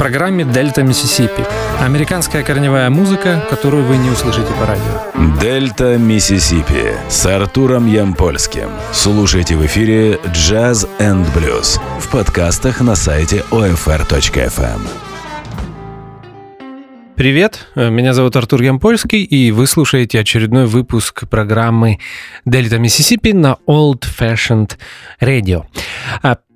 программе «Дельта Миссисипи». Американская корневая музыка, которую вы не услышите по радио. «Дельта Миссисипи» с Артуром Ямпольским. Слушайте в эфире «Jazz and Blues» в подкастах на сайте OFR.FM. Привет, меня зовут Артур Ямпольский, и вы слушаете очередной выпуск программы «Дельта Миссисипи» на Old Fashioned Radio.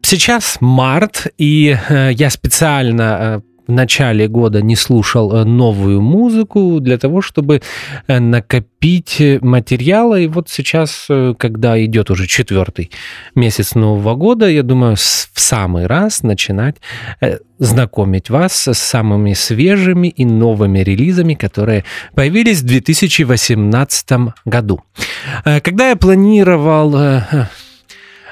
Сейчас март, и э, я специально э, в начале года не слушал э, новую музыку для того, чтобы накопить материала. И вот сейчас, когда идет уже четвертый месяц Нового года, я думаю, в самый раз начинать знакомить вас с самыми свежими и новыми релизами, которые появились в 2018 году. Когда я планировал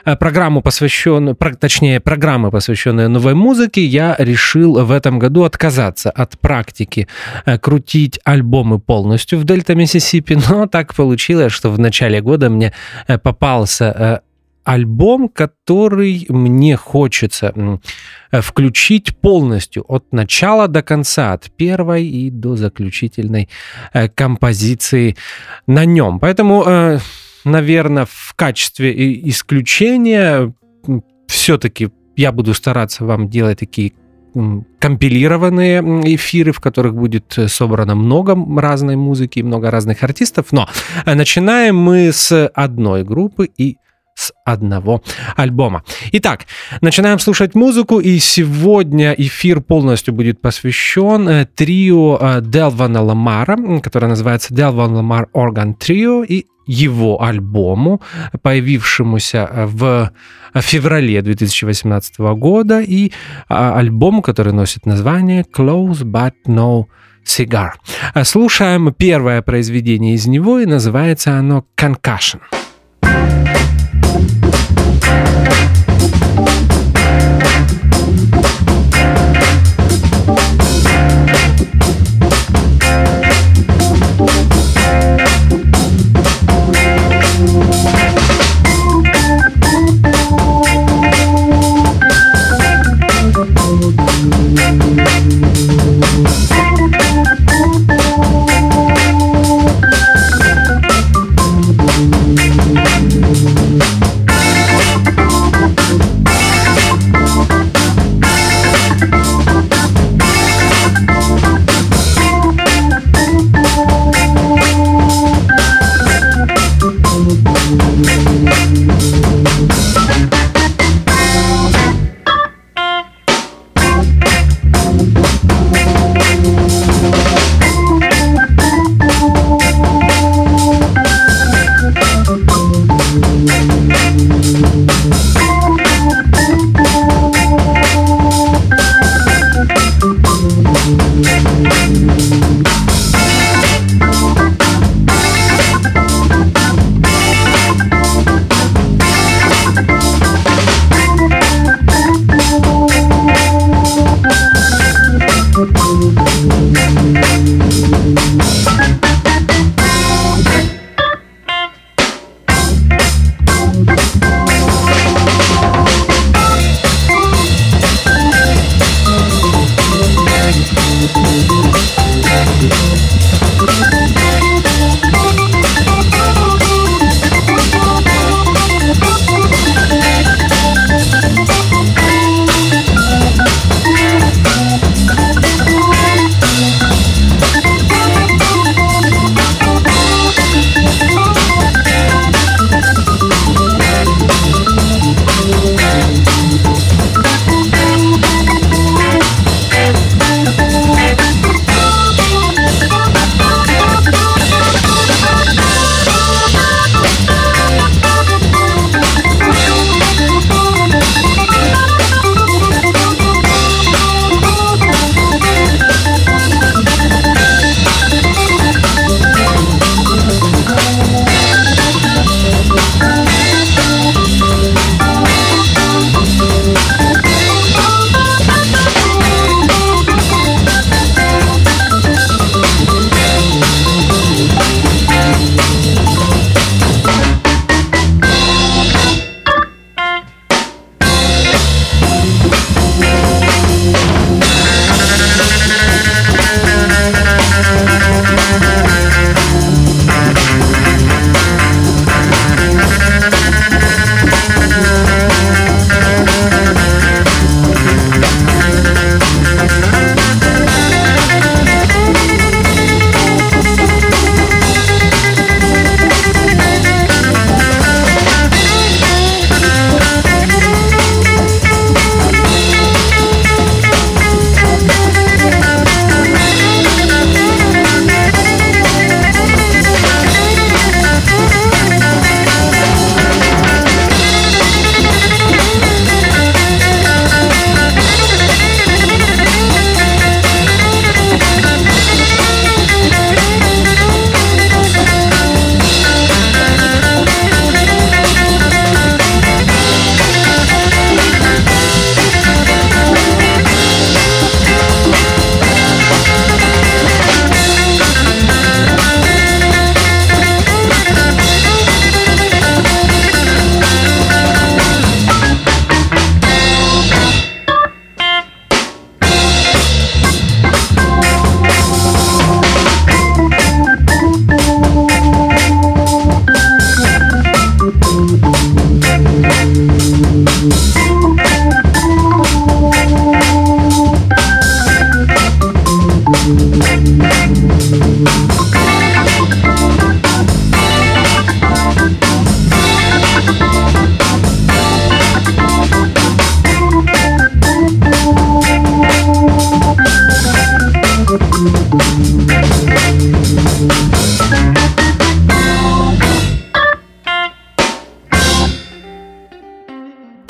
программу, посвященную, точнее, программы, посвященные новой музыке, я решил в этом году отказаться от практики э, крутить альбомы полностью в Дельта Миссисипи, но так получилось, что в начале года мне э, попался альбом, который мне хочется включить полностью от начала до конца, от первой и до заключительной композиции на нем. Поэтому наверное, в качестве исключения все-таки я буду стараться вам делать такие компилированные эфиры, в которых будет собрано много разной музыки, много разных артистов. Но э, начинаем мы с одной группы и одного альбома. Итак, начинаем слушать музыку, и сегодня эфир полностью будет посвящен э, трио э, Делвана Ламара, которое называется Делван Ламар Орган Трио, и его альбому, появившемуся в феврале 2018 года, и а, альбому, который носит название Close But No Cigar. Слушаем первое произведение из него, и называется оно Concussion. Thank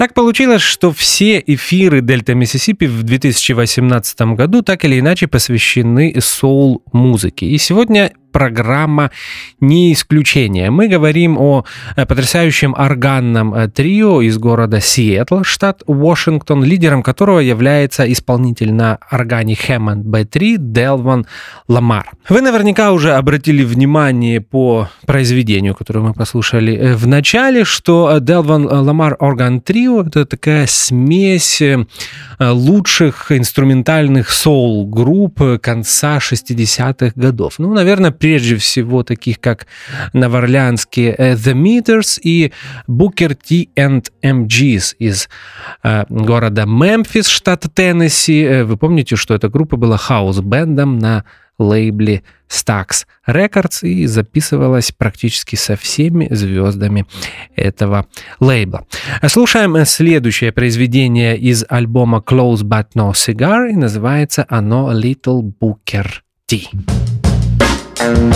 Так получилось, что все эфиры Дельта Миссисипи в 2018 году так или иначе посвящены соул-музыке. И сегодня программа не исключение. Мы говорим о э, потрясающем органном э, трио из города Сиэтл, штат Вашингтон, лидером которого является исполнитель на органе Hammond B3 Делван Ламар. Вы наверняка уже обратили внимание по произведению, которое мы послушали э, в начале, что Делван Ламар Орган Трио — это такая смесь лучших инструментальных соул-групп конца 60-х годов. Ну, наверное, прежде всего таких как новоорлеанские э, The Meters и Booker T and MGs из э, города Мемфис, штата Теннесси. Э, вы помните, что эта группа была хаус-бендом на лейбле Stax Records и записывалась практически со всеми звездами этого лейбла. Слушаем следующее произведение из альбома Close But No Cigar и называется оно Little Booker T. Thank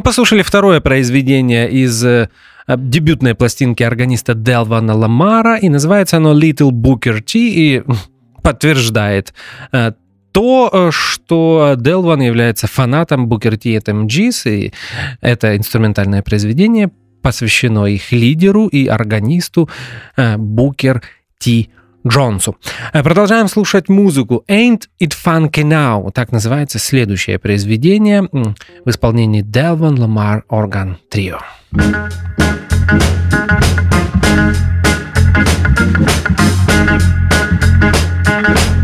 Мы послушали второе произведение из э, дебютной пластинки органиста Делвана Ламара, и называется оно Little Booker T, и подтверждает э, то, э, что Делван является фанатом Booker T от MGs, и это инструментальное произведение посвящено их лидеру и органисту Букер Ти Джонсу. Продолжаем слушать музыку. Ain't It Funky Now. Так называется следующее произведение в исполнении Delvin Lamar Organ Trio. Ain't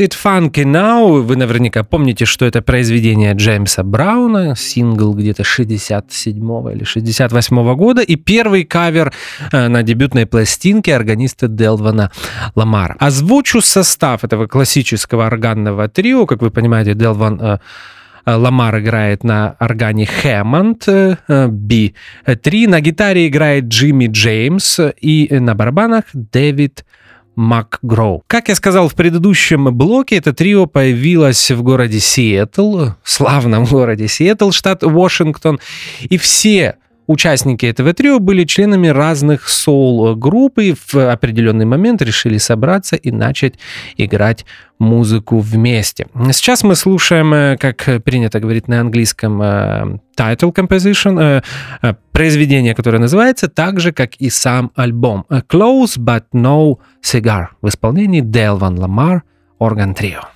It Funky Now, вы наверняка помните, что это произведение Джеймса Брауна, сингл где-то 67 или 68 года, и первый кавер э, на дебютной пластинке органиста Делвана Ламара. Озвучу состав этого классического органного трио, как вы понимаете, Делван э, Ламар играет на органе Хэммонд B3, на гитаре играет Джимми Джеймс и на барабанах Дэвид МакГроу. Как я сказал в предыдущем блоке, это трио появилось в городе Сиэтл, славном городе Сиэтл, штат Вашингтон, и все Участники этого трио были членами разных соул-групп и в определенный момент решили собраться и начать играть музыку вместе. Сейчас мы слушаем, э, как принято говорить на английском, э, title composition, э, произведение, которое называется так же, как и сам альбом Close But No Cigar в исполнении Делван Ламар Орган Трио.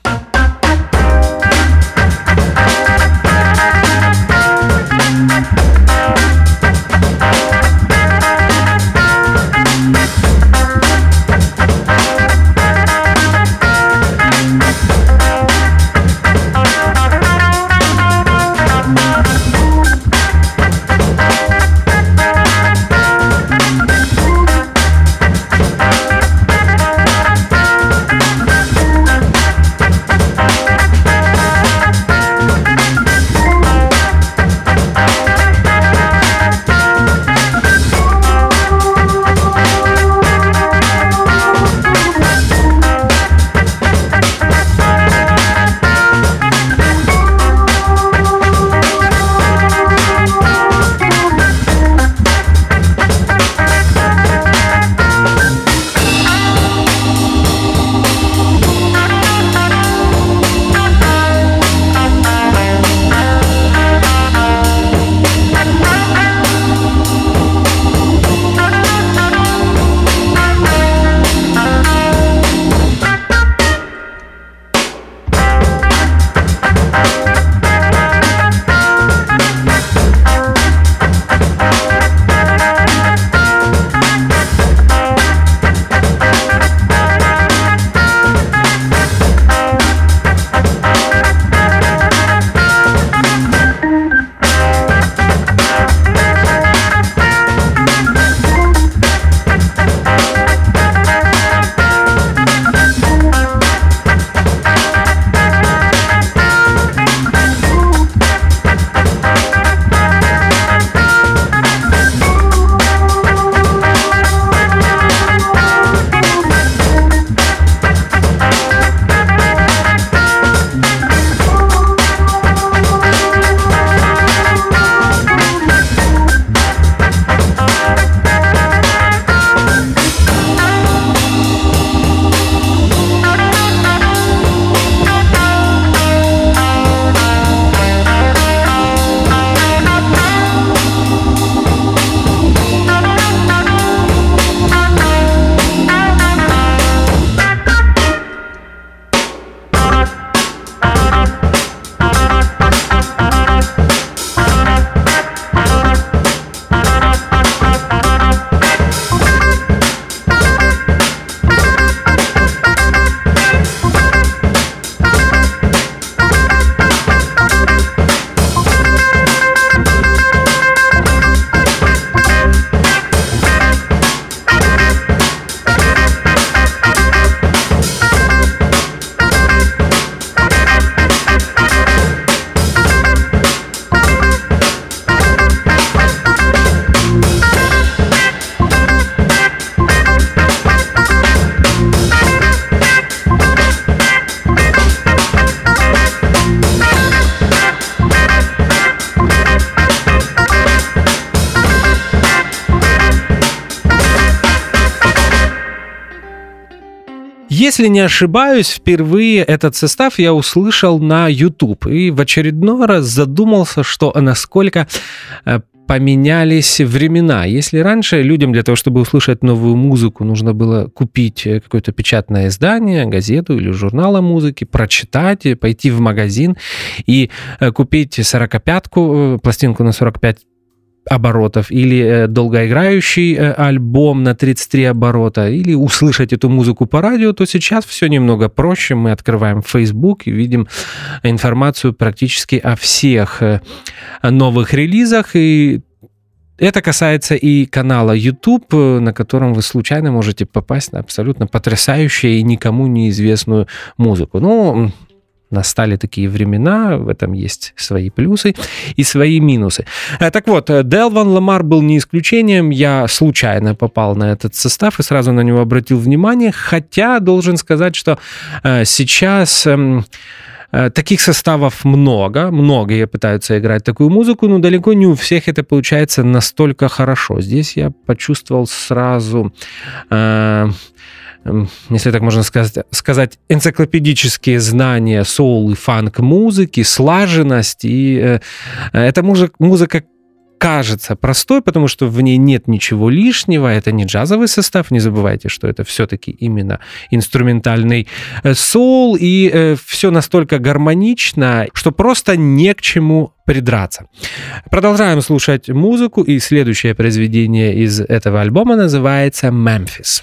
Если не ошибаюсь, впервые этот состав я услышал на YouTube и в очередной раз задумался, что насколько э, поменялись времена. Если раньше людям для того, чтобы услышать новую музыку, нужно было купить э, какое-то печатное издание, газету или журнал о музыке, прочитать, э, пойти в магазин и купить 45-ку, пластинку на 45 оборотов, или э, долгоиграющий э, альбом на 33 оборота, или услышать эту музыку по радио, то сейчас все немного проще. Мы открываем Facebook и видим информацию практически о всех э, новых релизах, и это касается и канала YouTube, на котором вы случайно можете попасть на абсолютно потрясающую и никому неизвестную музыку. Ну, настали такие времена, в этом есть свои плюсы и свои минусы. Э, так вот, Дел Ван Ламар был не исключением, я случайно попал на этот состав и сразу на него обратил внимание, хотя должен сказать, что э, сейчас эм, э, таких составов много, многие пытаются играть такую музыку, но далеко не у всех это получается настолько хорошо. Здесь я почувствовал сразу если так можно сказать, сказать энциклопедические знания соул и фанк музыки, слаженность. И э, эта музыка, музыка кажется простой, потому что в ней нет ничего лишнего, это не джазовый состав, не забывайте, что это все-таки именно инструментальный э, соул, и э, все настолько гармонично, что просто не к чему придраться. Продолжаем слушать музыку, и следующее произведение из этого альбома называется «Мемфис».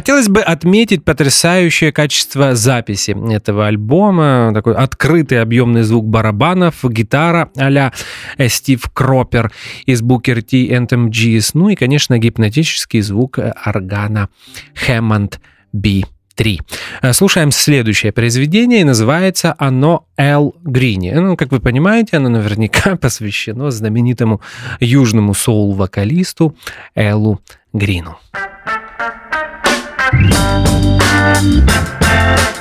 Хотелось бы отметить потрясающее качество записи этого альбома. Такой открытый объемный звук барабанов, гитара а-ля Стив Кропер из Booker T and MGs, ну и, конечно, гипнотический звук органа Hammond B. 3. Слушаем следующее произведение, и называется оно «Эл Грини». Ну, как вы понимаете, оно наверняка посвящено знаменитому южному соул-вокалисту Элу Грину. Thank you.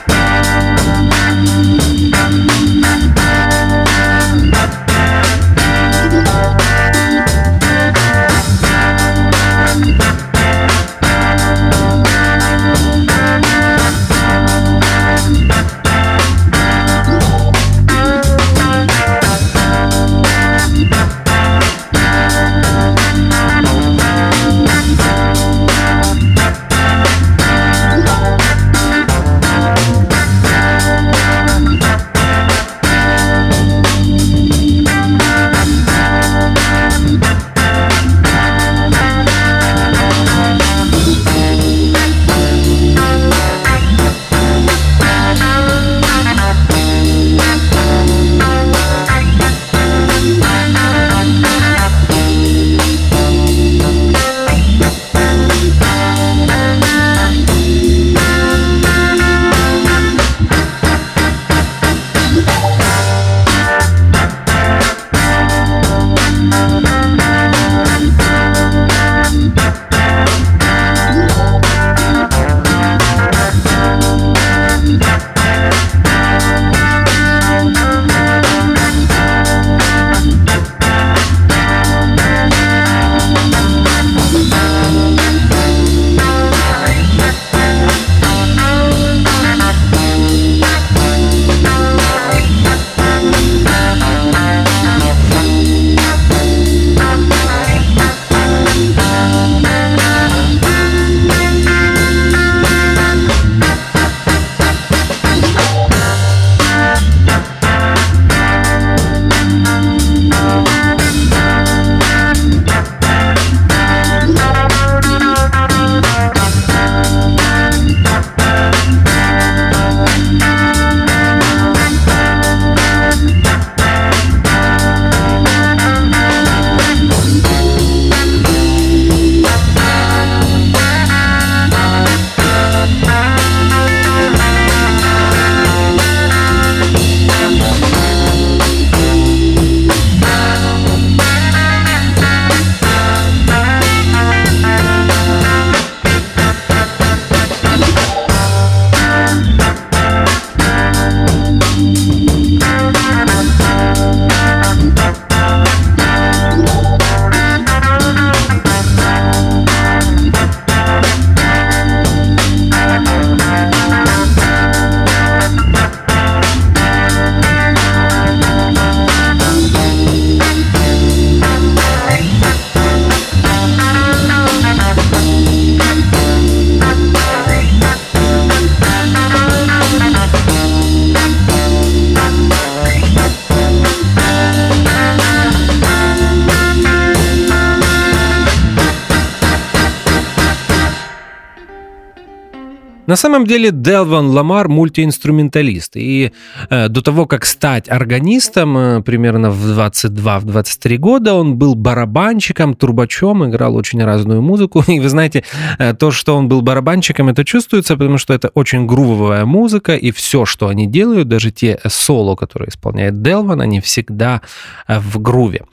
На самом деле Делван Ламар мультиинструменталист. И э, до того, как стать органистом, э, примерно в 22-23 года, он был барабанщиком, трубачом, играл очень разную музыку. И вы знаете, э, то, что он был барабанщиком, это чувствуется, потому что это очень грувовая музыка, и все, что они делают, даже те соло, которые исполняет Делван, они всегда э, в груве.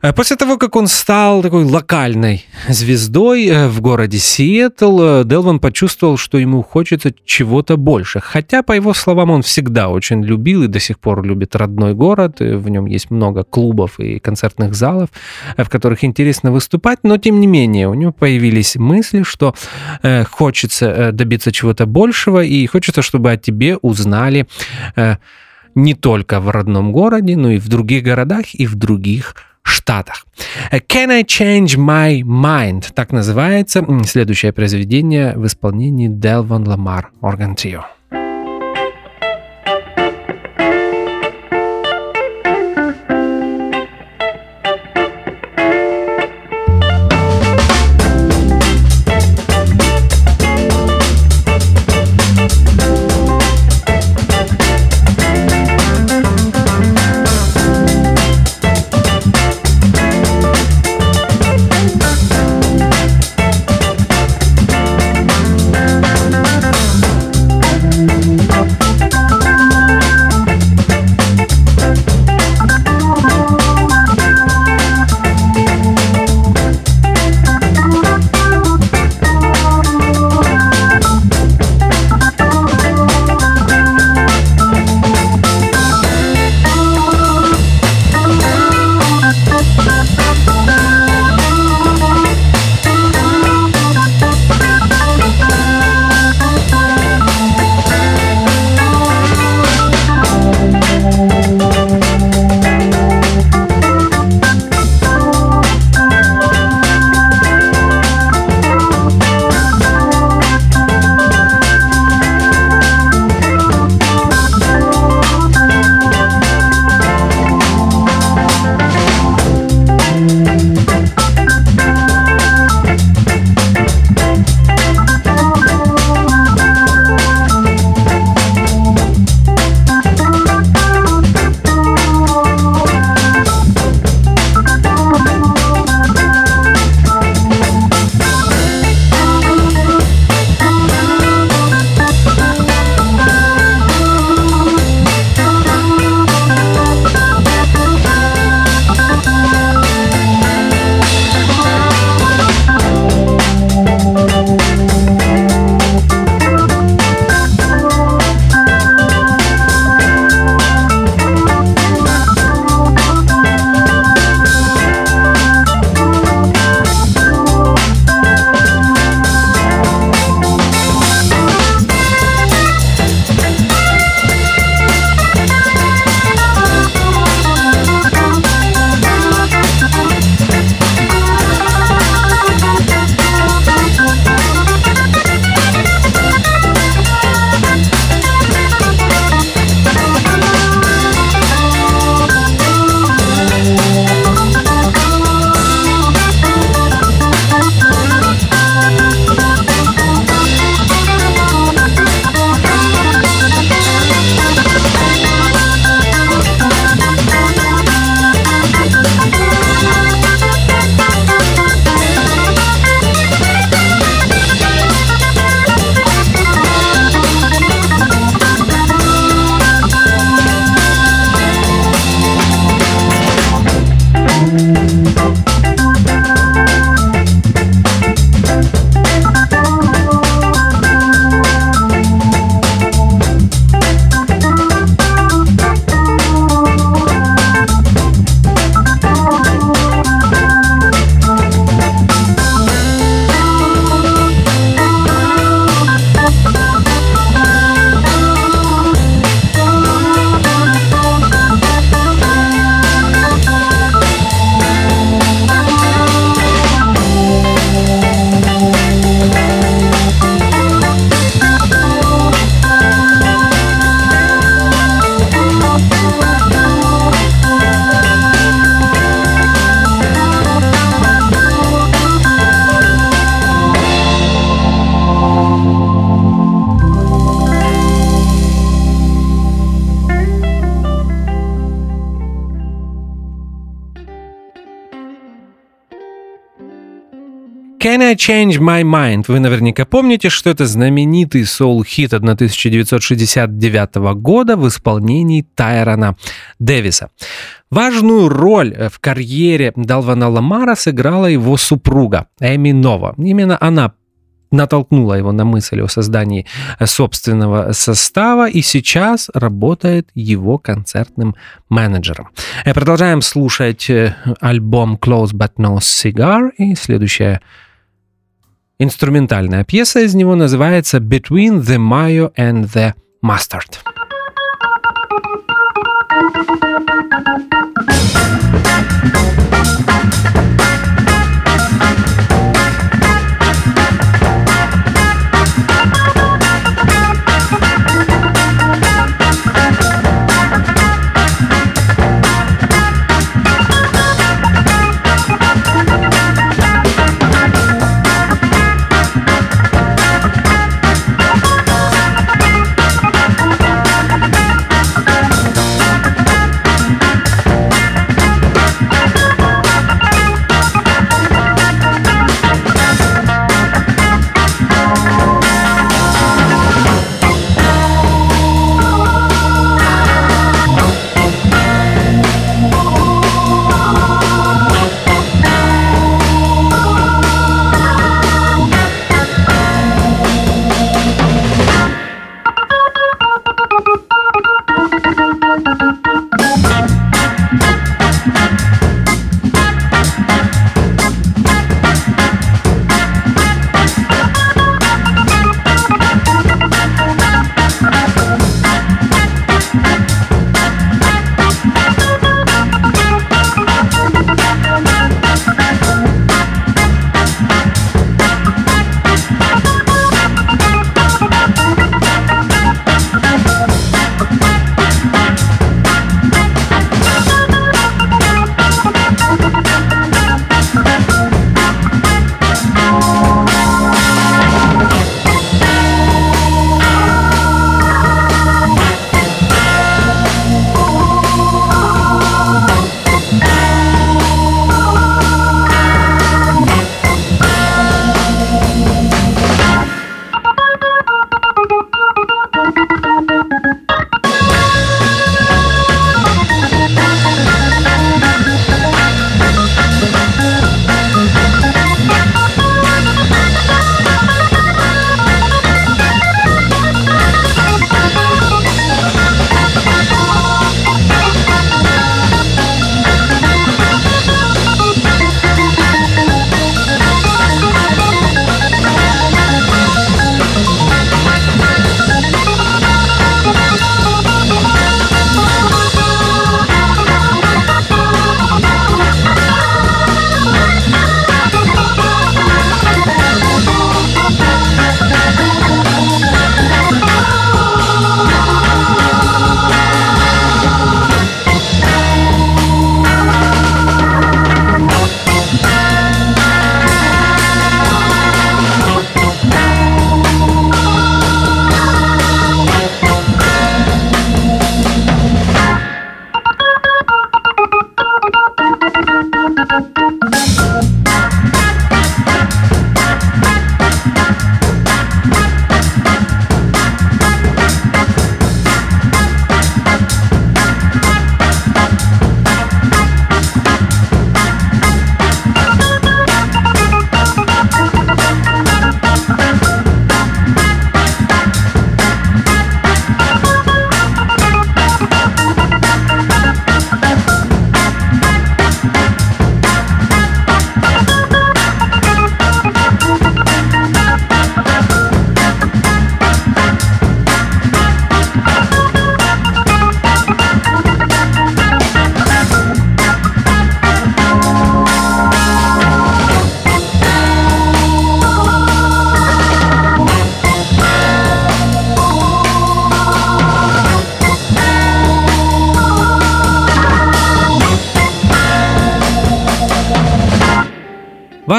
Э, после того, как он стал такой локальной звездой э, в городе Сиэтл, э, Делван почувствовал, что ему хочется чего-то больше. Хотя, по его словам, он всегда очень любил и до сих пор любит родной город. В нем есть много клубов и концертных залов, в которых интересно выступать. Но, тем не менее, у него появились мысли, что хочется добиться чего-то большего и хочется, чтобы о тебе узнали не только в родном городе, но и в других городах и в других Штатах. Can I Change My Mind? Так называется следующее произведение в исполнении Delvon Lamar Organ Trio. Change My Mind? Вы наверняка помните, что это знаменитый соул-хит 1969 года в исполнении Тайрона Дэвиса. Важную роль в карьере Далвана Ламара сыграла его супруга Эми Нова. Именно она натолкнула его на мысль о создании собственного состава и сейчас работает его концертным менеджером. Э, продолжаем слушать э, альбом Close But No Cigar и следующая инструментальная пьеса из него называется Between the Mayo and the Mustard.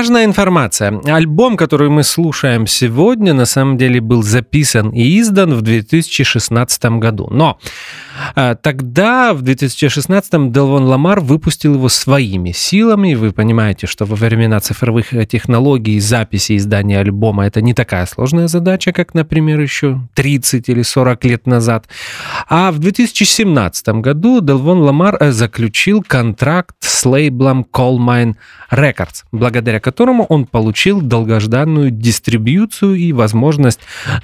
Важная информация. Альбом, который мы слушаем сегодня, на самом деле был записан и издан в 2016 году. Но тогда, в 2016-м, Делвон Ламар выпустил его своими силами. Вы понимаете, что во времена цифровых технологий записи издания альбома это не такая сложная задача, как, например, еще 30 или 40 лет назад. А в 2017 году Делвон Ламар э, заключил контракт с лейблом Coalmine Records, благодаря которому он получил долгожданную дистрибьюцию и возможность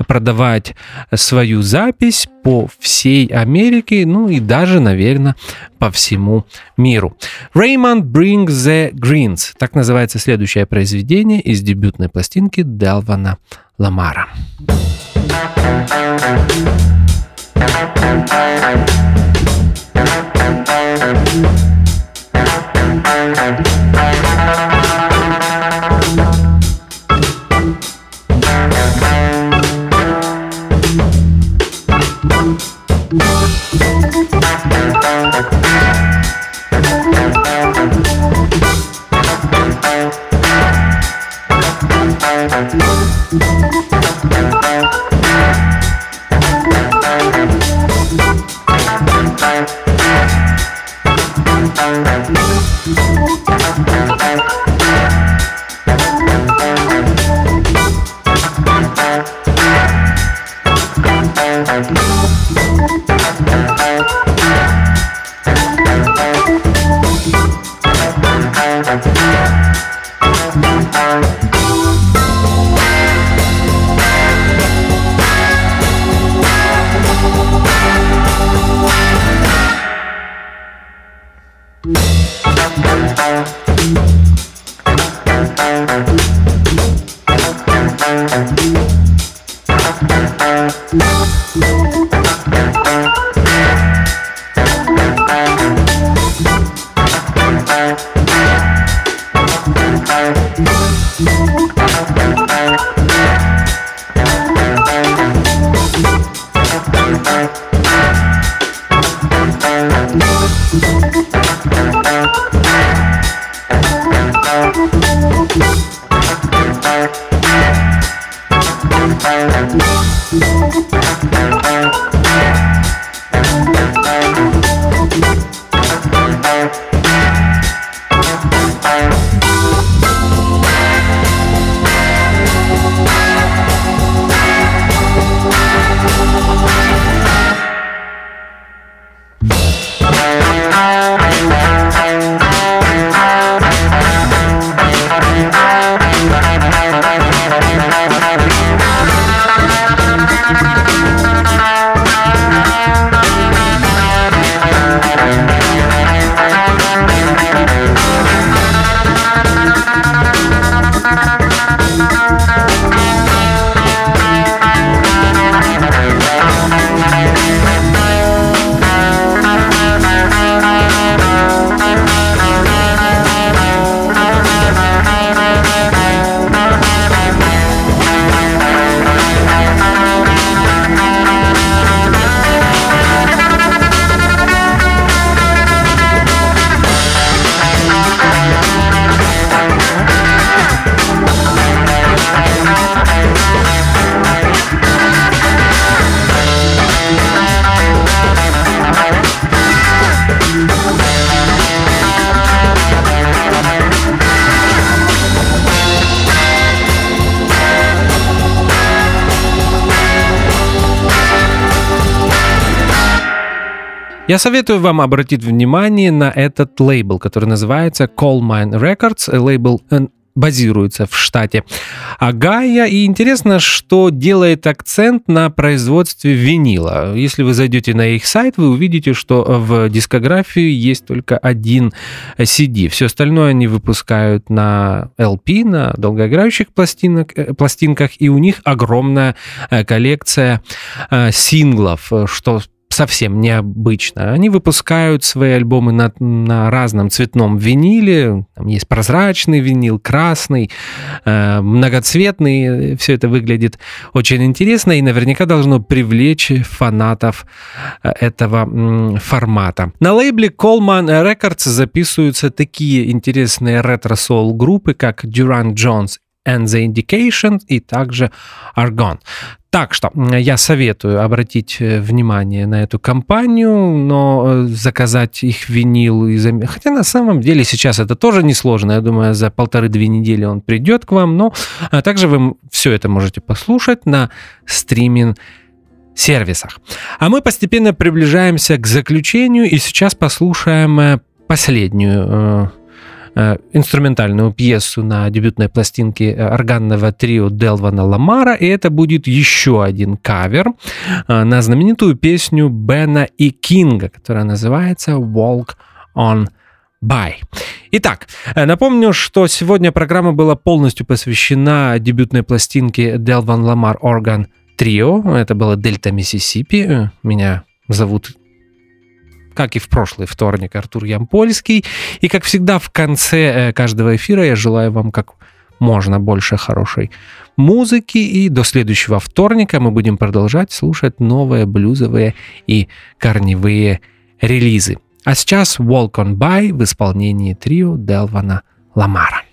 продавать свою запись по всей Америке, ну и даже, наверное, по всему миру. Raymond Brings the Greens. Так называется следующее произведение из дебютной пластинки Делвана Ламара. Thank you. Я советую вам обратить внимание на этот лейбл, который называется Coal Mine Records. Лейбл э, базируется в штате Агая. И интересно, что делает акцент на производстве винила. Если вы зайдете на их сайт, вы увидите, что в дискографии есть только один CD. Все остальное они выпускают на LP, на долгоиграющих пластинок, э, пластинках, и у них огромная э, коллекция синглов, что совсем необычно. Они выпускают свои альбомы на, на разном цветном виниле. Там есть прозрачный винил, красный, э, многоцветный. Все это выглядит очень интересно и наверняка должно привлечь фанатов э, этого формата. На лейбле Coleman Records записываются такие интересные ретро-сол группы, как Durant Jones and the Indication и также Argon. Так что я советую обратить э, внимание на эту компанию, но э, заказать их винил, хотя на самом деле сейчас это тоже несложно, я думаю, за полторы-две недели он придет к вам, но а также вы все это можете послушать на стриминг сервисах. А мы постепенно приближаемся к заключению и сейчас послушаем э, последнюю инструментальную пьесу на дебютной пластинке э, органного трио Делвана Ламара, и это будет еще один кавер э, на знаменитую песню Бена и Кинга, которая называется «Walk on By. Итак, напомню, что сегодня программа была полностью посвящена дебютной пластинке Делван Ламар Орган Трио. Это было Дельта Миссисипи. Меня зовут как и в прошлый вторник, Артур Ямпольский. И, как всегда, в конце э, каждого эфира я желаю вам как можно больше хорошей музыки. И до следующего вторника мы будем продолжать слушать новые блюзовые и корневые релизы. А сейчас Walk on By в исполнении трио Делвана Ламара.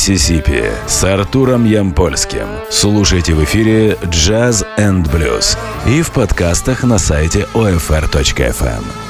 Миссисипи с Артуром Ямпольским. Слушайте в эфире Jazz and Blues и в подкастах на сайте OFR.FM.